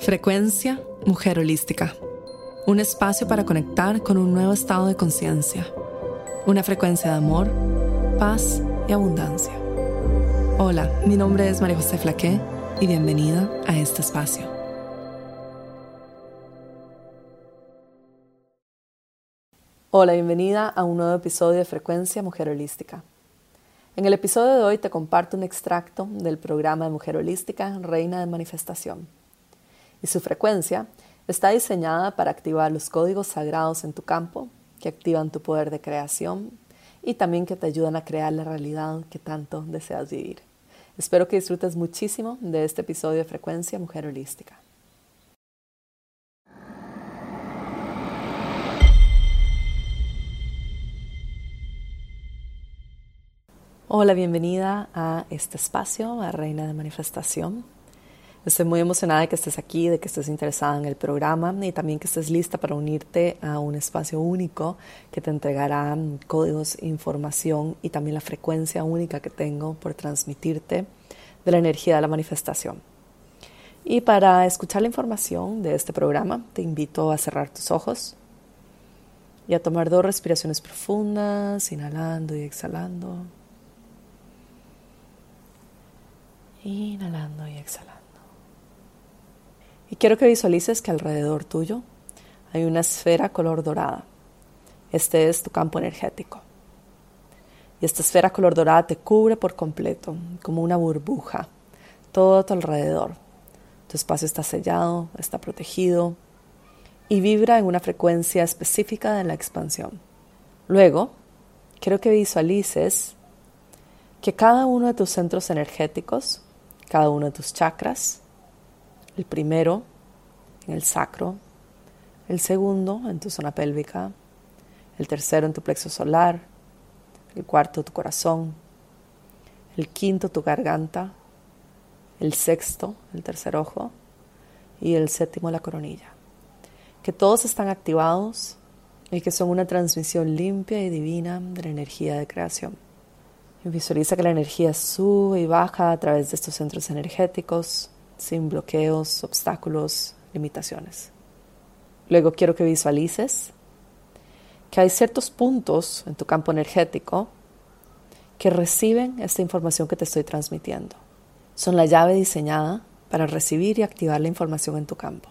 Frecuencia Mujer Holística. Un espacio para conectar con un nuevo estado de conciencia. Una frecuencia de amor, paz y abundancia. Hola, mi nombre es María José Flaqué y bienvenida a este espacio. Hola, bienvenida a un nuevo episodio de Frecuencia Mujer Holística. En el episodio de hoy te comparto un extracto del programa de Mujer Holística Reina de Manifestación y su frecuencia está diseñada para activar los códigos sagrados en tu campo que activan tu poder de creación y también que te ayudan a crear la realidad que tanto deseas vivir. Espero que disfrutes muchísimo de este episodio de Frecuencia Mujer Holística. Hola, bienvenida a este espacio, a Reina de Manifestación. Estoy muy emocionada de que estés aquí, de que estés interesada en el programa y también que estés lista para unirte a un espacio único que te entregará códigos, información y también la frecuencia única que tengo por transmitirte de la energía de la manifestación. Y para escuchar la información de este programa, te invito a cerrar tus ojos y a tomar dos respiraciones profundas, inhalando y exhalando. Inhalando y exhalando. Y quiero que visualices que alrededor tuyo hay una esfera color dorada. Este es tu campo energético. Y esta esfera color dorada te cubre por completo, como una burbuja, todo a tu alrededor. Tu espacio está sellado, está protegido y vibra en una frecuencia específica de la expansión. Luego, quiero que visualices que cada uno de tus centros energéticos, cada uno de tus chakras, el primero en el sacro, el segundo en tu zona pélvica, el tercero en tu plexo solar, el cuarto tu corazón, el quinto tu garganta, el sexto el tercer ojo. Y el séptimo la coronilla. Que todos están activados y que son una transmisión limpia y divina de la energía de creación. visualiza que la energía sube y baja a través de estos centros energéticos, sin bloqueos, obstáculos, limitaciones. Luego quiero que visualices que hay ciertos puntos en tu campo energético que reciben esta información que te estoy transmitiendo. Son la llave diseñada para recibir y activar la información en tu campo.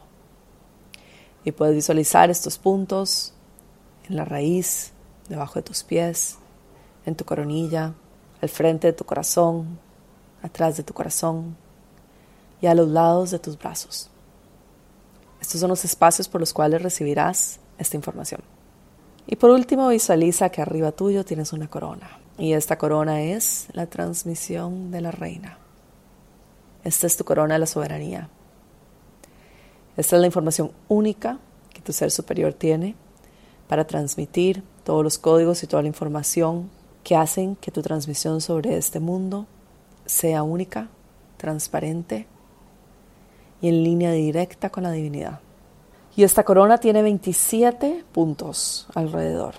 Y puedes visualizar estos puntos en la raíz, debajo de tus pies, en tu coronilla, al frente de tu corazón, atrás de tu corazón, y a los lados de tus brazos. Estos son los espacios por los cuales recibirás esta información. Y por último, visualiza que arriba tuyo tienes una corona. Y esta corona es la transmisión de la reina. Esta es tu corona de la soberanía. Esta es la información única que tu ser superior tiene para transmitir todos los códigos y toda la información que hacen que tu transmisión sobre este mundo sea única, transparente y en línea directa con la divinidad. Y esta corona tiene 27 puntos alrededor.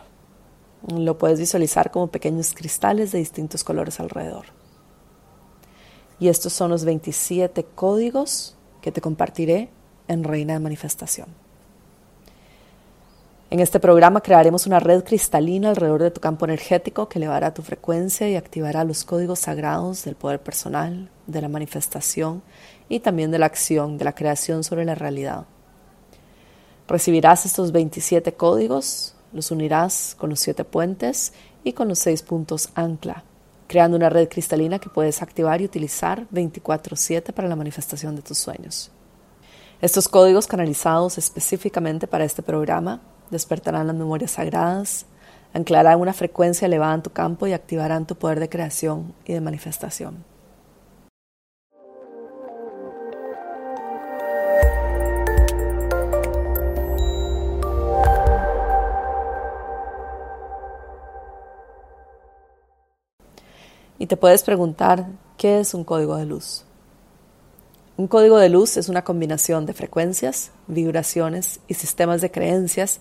Lo puedes visualizar como pequeños cristales de distintos colores alrededor. Y estos son los 27 códigos que te compartiré en Reina de Manifestación. En este programa crearemos una red cristalina alrededor de tu campo energético que elevará tu frecuencia y activará los códigos sagrados del poder personal, de la manifestación y también de la acción, de la creación sobre la realidad. Recibirás estos 27 códigos, los unirás con los siete puentes y con los seis puntos ancla, creando una red cristalina que puedes activar y utilizar 24/7 para la manifestación de tus sueños. Estos códigos canalizados específicamente para este programa despertarán las memorias sagradas, anclarán una frecuencia elevada en tu campo y activarán tu poder de creación y de manifestación. Te puedes preguntar, ¿qué es un código de luz? Un código de luz es una combinación de frecuencias, vibraciones y sistemas de creencias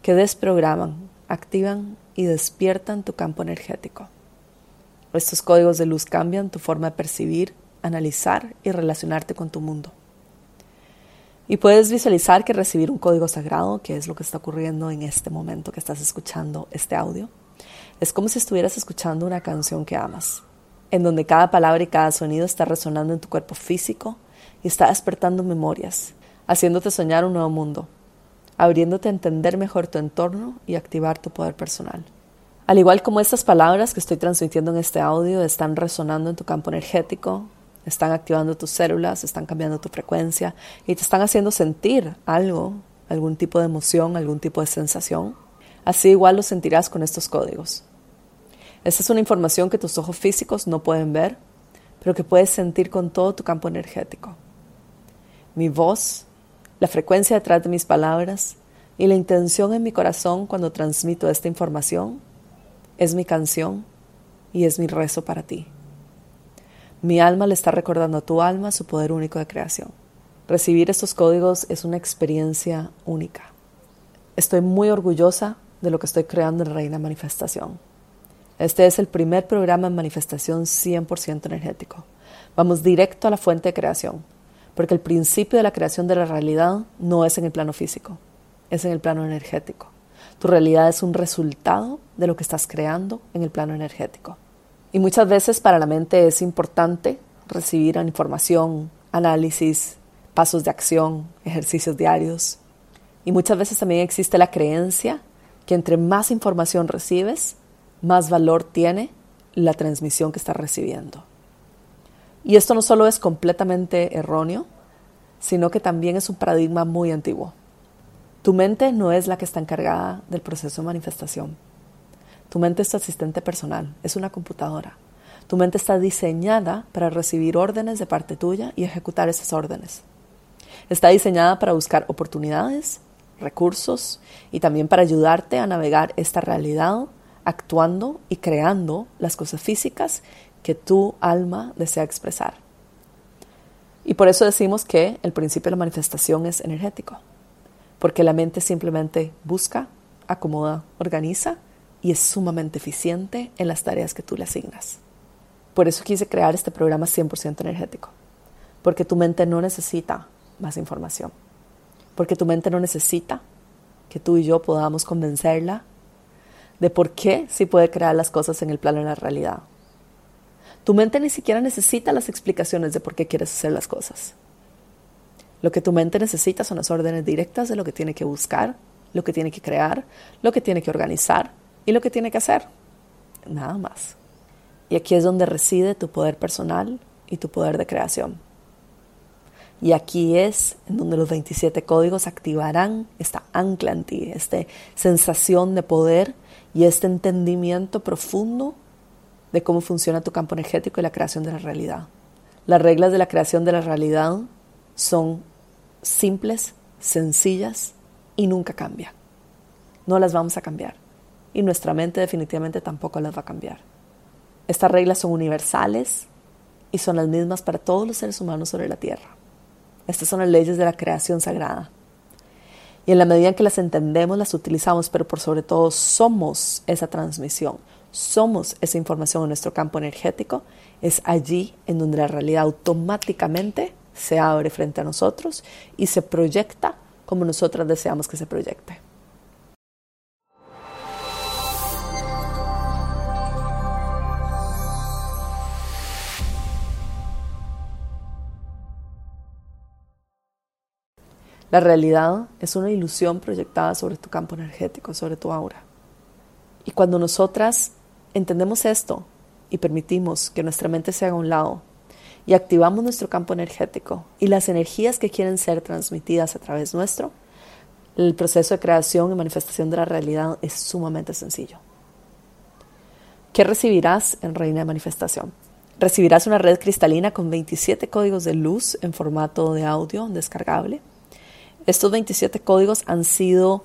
que desprograman, activan y despiertan tu campo energético. Estos códigos de luz cambian tu forma de percibir, analizar y relacionarte con tu mundo. Y puedes visualizar que recibir un código sagrado, que es lo que está ocurriendo en este momento que estás escuchando este audio, es como si estuvieras escuchando una canción que amas, en donde cada palabra y cada sonido está resonando en tu cuerpo físico y está despertando memorias, haciéndote soñar un nuevo mundo, abriéndote a entender mejor tu entorno y activar tu poder personal. Al igual como estas palabras que estoy transmitiendo en este audio están resonando en tu campo energético, están activando tus células, están cambiando tu frecuencia y te están haciendo sentir algo, algún tipo de emoción, algún tipo de sensación. Así igual lo sentirás con estos códigos. Esta es una información que tus ojos físicos no pueden ver, pero que puedes sentir con todo tu campo energético. Mi voz, la frecuencia detrás de mis palabras y la intención en mi corazón cuando transmito esta información es mi canción y es mi rezo para ti. Mi alma le está recordando a tu alma su poder único de creación. Recibir estos códigos es una experiencia única. Estoy muy orgullosa de lo que estoy creando en Reina Manifestación. Este es el primer programa en manifestación 100% energético. Vamos directo a la fuente de creación, porque el principio de la creación de la realidad no es en el plano físico, es en el plano energético. Tu realidad es un resultado de lo que estás creando en el plano energético. Y muchas veces para la mente es importante recibir información, análisis, pasos de acción, ejercicios diarios. Y muchas veces también existe la creencia que entre más información recibes, más valor tiene la transmisión que estás recibiendo. Y esto no solo es completamente erróneo, sino que también es un paradigma muy antiguo. Tu mente no es la que está encargada del proceso de manifestación. Tu mente es tu asistente personal, es una computadora. Tu mente está diseñada para recibir órdenes de parte tuya y ejecutar esas órdenes. Está diseñada para buscar oportunidades, recursos y también para ayudarte a navegar esta realidad actuando y creando las cosas físicas que tu alma desea expresar. Y por eso decimos que el principio de la manifestación es energético porque la mente simplemente busca, acomoda, organiza y es sumamente eficiente en las tareas que tú le asignas. Por eso quise crear este programa 100% energético, porque tu mente no necesita más información, porque tu mente no necesita que tú y yo podamos convencerla de por qué sí puede crear las cosas en el plano de la realidad. Tu mente ni siquiera necesita las explicaciones de por qué quieres hacer las cosas. Lo que tu mente necesita son las órdenes directas de lo que tiene que buscar, lo que tiene que crear, lo que tiene que organizar y lo que tiene que hacer. Nada más. Y aquí es donde reside tu poder personal y tu poder de creación. Y aquí es en donde los 27 códigos activarán esta ancla en ti, esta sensación de poder y este entendimiento profundo de cómo funciona tu campo energético y la creación de la realidad. Las reglas de la creación de la realidad son simples, sencillas y nunca cambian. No las vamos a cambiar. Y nuestra mente definitivamente tampoco las va a cambiar. Estas reglas son universales y son las mismas para todos los seres humanos sobre la Tierra. Estas son las leyes de la creación sagrada. Y en la medida en que las entendemos, las utilizamos, pero por sobre todo somos esa transmisión, somos esa información en nuestro campo energético, es allí en donde la realidad automáticamente se abre frente a nosotros y se proyecta como nosotras deseamos que se proyecte. La realidad es una ilusión proyectada sobre tu campo energético, sobre tu aura. Y cuando nosotras entendemos esto y permitimos que nuestra mente se haga a un lado y activamos nuestro campo energético y las energías que quieren ser transmitidas a través nuestro, el proceso de creación y manifestación de la realidad es sumamente sencillo. ¿Qué recibirás en Reina de Manifestación? Recibirás una red cristalina con 27 códigos de luz en formato de audio descargable. Estos 27 códigos han sido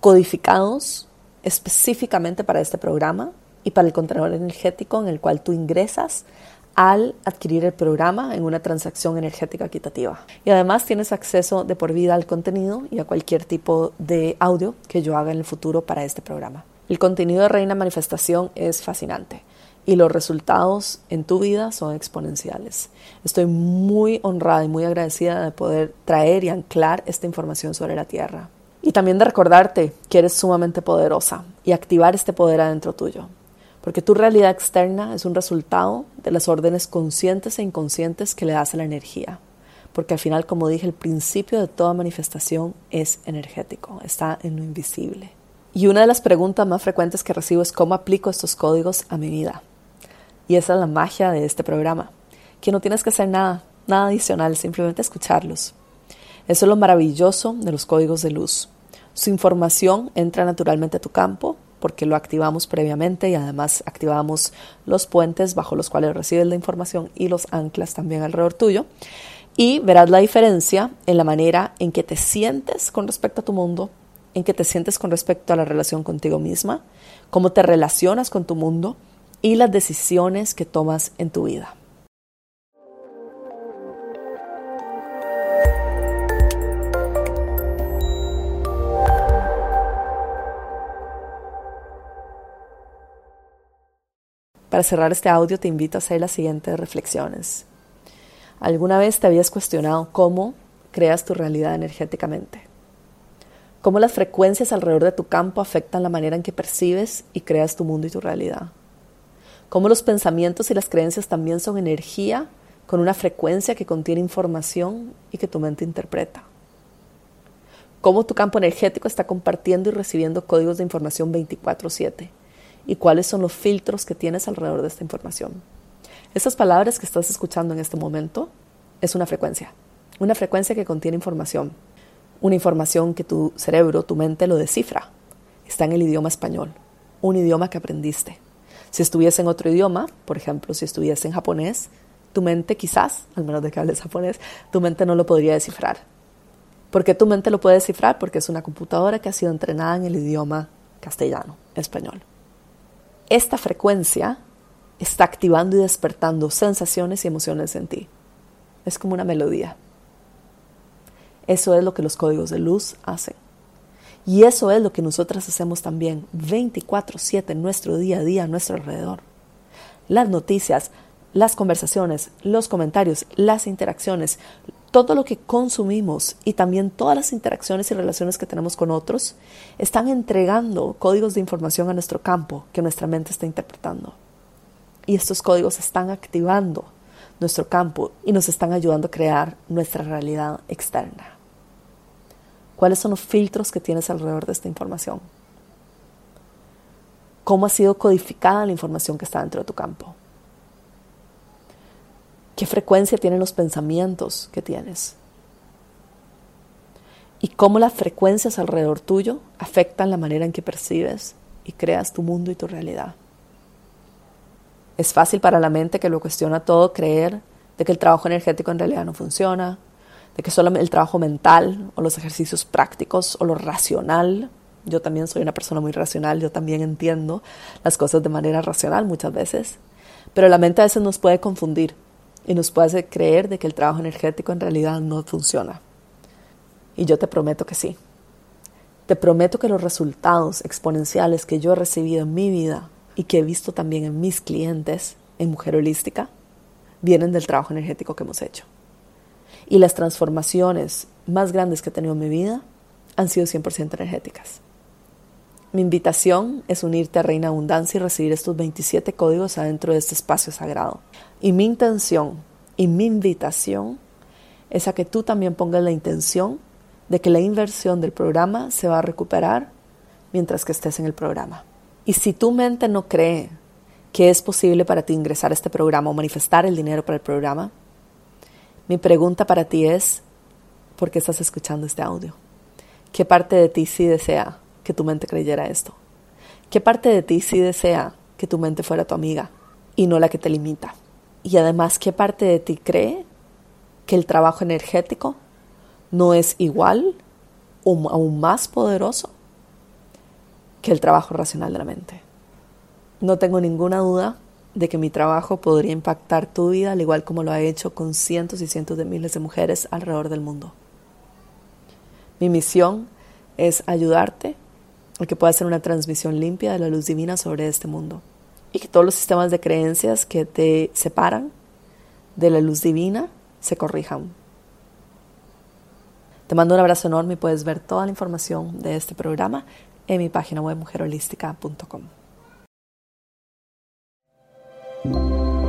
codificados específicamente para este programa y para el contenedor energético en el cual tú ingresas al adquirir el programa en una transacción energética equitativa. Y además tienes acceso de por vida al contenido y a cualquier tipo de audio que yo haga en el futuro para este programa. El contenido de Reina Manifestación es fascinante. Y los resultados en tu vida son exponenciales. Estoy muy honrada y muy agradecida de poder traer y anclar esta información sobre la Tierra. Y también de recordarte que eres sumamente poderosa y activar este poder adentro tuyo. Porque tu realidad externa es un resultado de las órdenes conscientes e inconscientes que le das a la energía. Porque al final, como dije, el principio de toda manifestación es energético, está en lo invisible. Y una de las preguntas más frecuentes que recibo es cómo aplico estos códigos a mi vida. Y esa es la magia de este programa, que no tienes que hacer nada, nada adicional, simplemente escucharlos. Eso es lo maravilloso de los códigos de luz. Su información entra naturalmente a tu campo porque lo activamos previamente y además activamos los puentes bajo los cuales recibes la información y los anclas también alrededor tuyo. Y verás la diferencia en la manera en que te sientes con respecto a tu mundo, en que te sientes con respecto a la relación contigo misma, cómo te relacionas con tu mundo y las decisiones que tomas en tu vida. Para cerrar este audio te invito a hacer las siguientes reflexiones. ¿Alguna vez te habías cuestionado cómo creas tu realidad energéticamente? ¿Cómo las frecuencias alrededor de tu campo afectan la manera en que percibes y creas tu mundo y tu realidad? Cómo los pensamientos y las creencias también son energía con una frecuencia que contiene información y que tu mente interpreta. Cómo tu campo energético está compartiendo y recibiendo códigos de información 24/7 y cuáles son los filtros que tienes alrededor de esta información. Estas palabras que estás escuchando en este momento es una frecuencia, una frecuencia que contiene información, una información que tu cerebro, tu mente lo descifra. Está en el idioma español, un idioma que aprendiste. Si estuviese en otro idioma, por ejemplo, si estuviese en japonés, tu mente quizás, al menos de que hables japonés, tu mente no lo podría descifrar. ¿Por qué tu mente lo puede descifrar? Porque es una computadora que ha sido entrenada en el idioma castellano, español. Esta frecuencia está activando y despertando sensaciones y emociones en ti. Es como una melodía. Eso es lo que los códigos de luz hacen. Y eso es lo que nosotras hacemos también 24/7 en nuestro día a día, a nuestro alrededor. Las noticias, las conversaciones, los comentarios, las interacciones, todo lo que consumimos y también todas las interacciones y relaciones que tenemos con otros están entregando códigos de información a nuestro campo que nuestra mente está interpretando. Y estos códigos están activando nuestro campo y nos están ayudando a crear nuestra realidad externa. ¿Cuáles son los filtros que tienes alrededor de esta información? ¿Cómo ha sido codificada la información que está dentro de tu campo? ¿Qué frecuencia tienen los pensamientos que tienes? ¿Y cómo las frecuencias alrededor tuyo afectan la manera en que percibes y creas tu mundo y tu realidad? Es fácil para la mente que lo cuestiona todo creer de que el trabajo energético en realidad no funciona, de que solo el trabajo mental o los ejercicios prácticos o lo racional, yo también soy una persona muy racional, yo también entiendo las cosas de manera racional muchas veces, pero la mente a veces nos puede confundir y nos puede hacer creer de que el trabajo energético en realidad no funciona. Y yo te prometo que sí. Te prometo que los resultados exponenciales que yo he recibido en mi vida y que he visto también en mis clientes en Mujer Holística vienen del trabajo energético que hemos hecho. Y las transformaciones más grandes que he tenido en mi vida han sido 100% energéticas. Mi invitación es unirte a Reina Abundancia y recibir estos 27 códigos adentro de este espacio sagrado. Y mi intención y mi invitación es a que tú también pongas la intención de que la inversión del programa se va a recuperar mientras que estés en el programa. Y si tu mente no cree que es posible para ti ingresar a este programa o manifestar el dinero para el programa, mi pregunta para ti es, ¿por qué estás escuchando este audio? ¿Qué parte de ti sí desea que tu mente creyera esto? ¿Qué parte de ti sí desea que tu mente fuera tu amiga y no la que te limita? Y además, ¿qué parte de ti cree que el trabajo energético no es igual o aún más poderoso que el trabajo racional de la mente? No tengo ninguna duda de que mi trabajo podría impactar tu vida al igual como lo ha hecho con cientos y cientos de miles de mujeres alrededor del mundo. Mi misión es ayudarte a que pueda hacer una transmisión limpia de la luz divina sobre este mundo y que todos los sistemas de creencias que te separan de la luz divina se corrijan. Te mando un abrazo enorme y puedes ver toda la información de este programa en mi página web mujerholística.com.